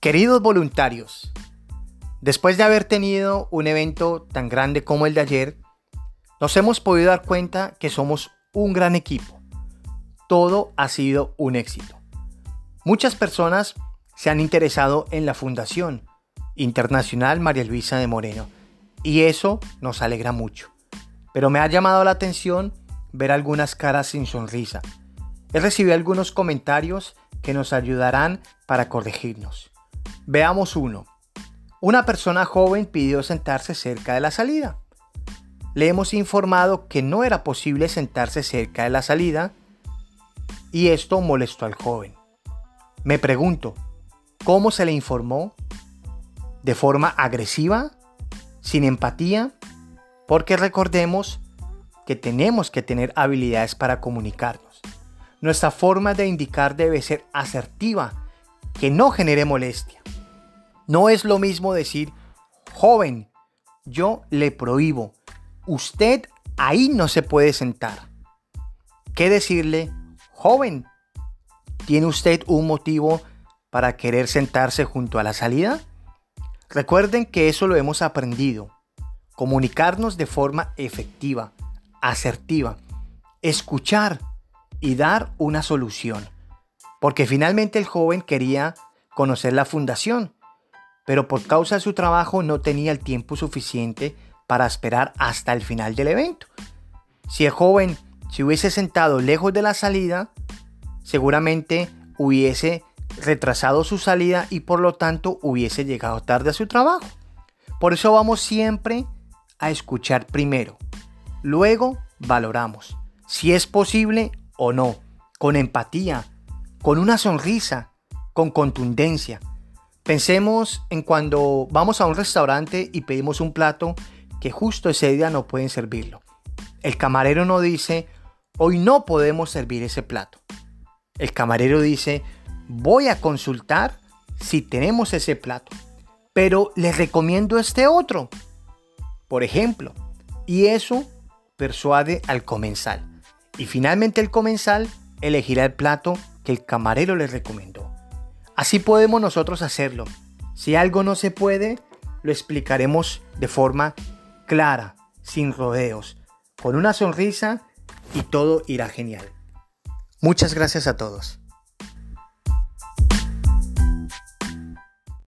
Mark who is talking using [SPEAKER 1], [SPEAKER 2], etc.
[SPEAKER 1] Queridos voluntarios, después de haber tenido un evento tan grande como el de ayer, nos hemos podido dar cuenta que somos un gran equipo. Todo ha sido un éxito. Muchas personas se han interesado en la Fundación Internacional María Luisa de Moreno y eso nos alegra mucho. Pero me ha llamado la atención ver algunas caras sin sonrisa. He recibido algunos comentarios que nos ayudarán para corregirnos. Veamos uno. Una persona joven pidió sentarse cerca de la salida. Le hemos informado que no era posible sentarse cerca de la salida y esto molestó al joven. Me pregunto, ¿cómo se le informó? ¿De forma agresiva? ¿Sin empatía? Porque recordemos que tenemos que tener habilidades para comunicarnos. Nuestra forma de indicar debe ser asertiva, que no genere molestia. No es lo mismo decir, joven, yo le prohíbo, usted ahí no se puede sentar. ¿Qué decirle, joven? ¿Tiene usted un motivo para querer sentarse junto a la salida? Recuerden que eso lo hemos aprendido. Comunicarnos de forma efectiva, asertiva, escuchar y dar una solución. Porque finalmente el joven quería conocer la fundación, pero por causa de su trabajo no tenía el tiempo suficiente para esperar hasta el final del evento. Si el joven se hubiese sentado lejos de la salida, seguramente hubiese retrasado su salida y por lo tanto hubiese llegado tarde a su trabajo. Por eso vamos siempre a escuchar primero. Luego valoramos si es posible o no, con empatía, con una sonrisa, con contundencia. Pensemos en cuando vamos a un restaurante y pedimos un plato que justo ese día no pueden servirlo. El camarero no dice, hoy no podemos servir ese plato. El camarero dice, voy a consultar si tenemos ese plato, pero les recomiendo este otro. Por ejemplo, y eso persuade al comensal. Y finalmente el comensal elegirá el plato que el camarero le recomendó. Así podemos nosotros hacerlo. Si algo no se puede, lo explicaremos de forma clara, sin rodeos, con una sonrisa y todo irá genial. Muchas gracias a todos.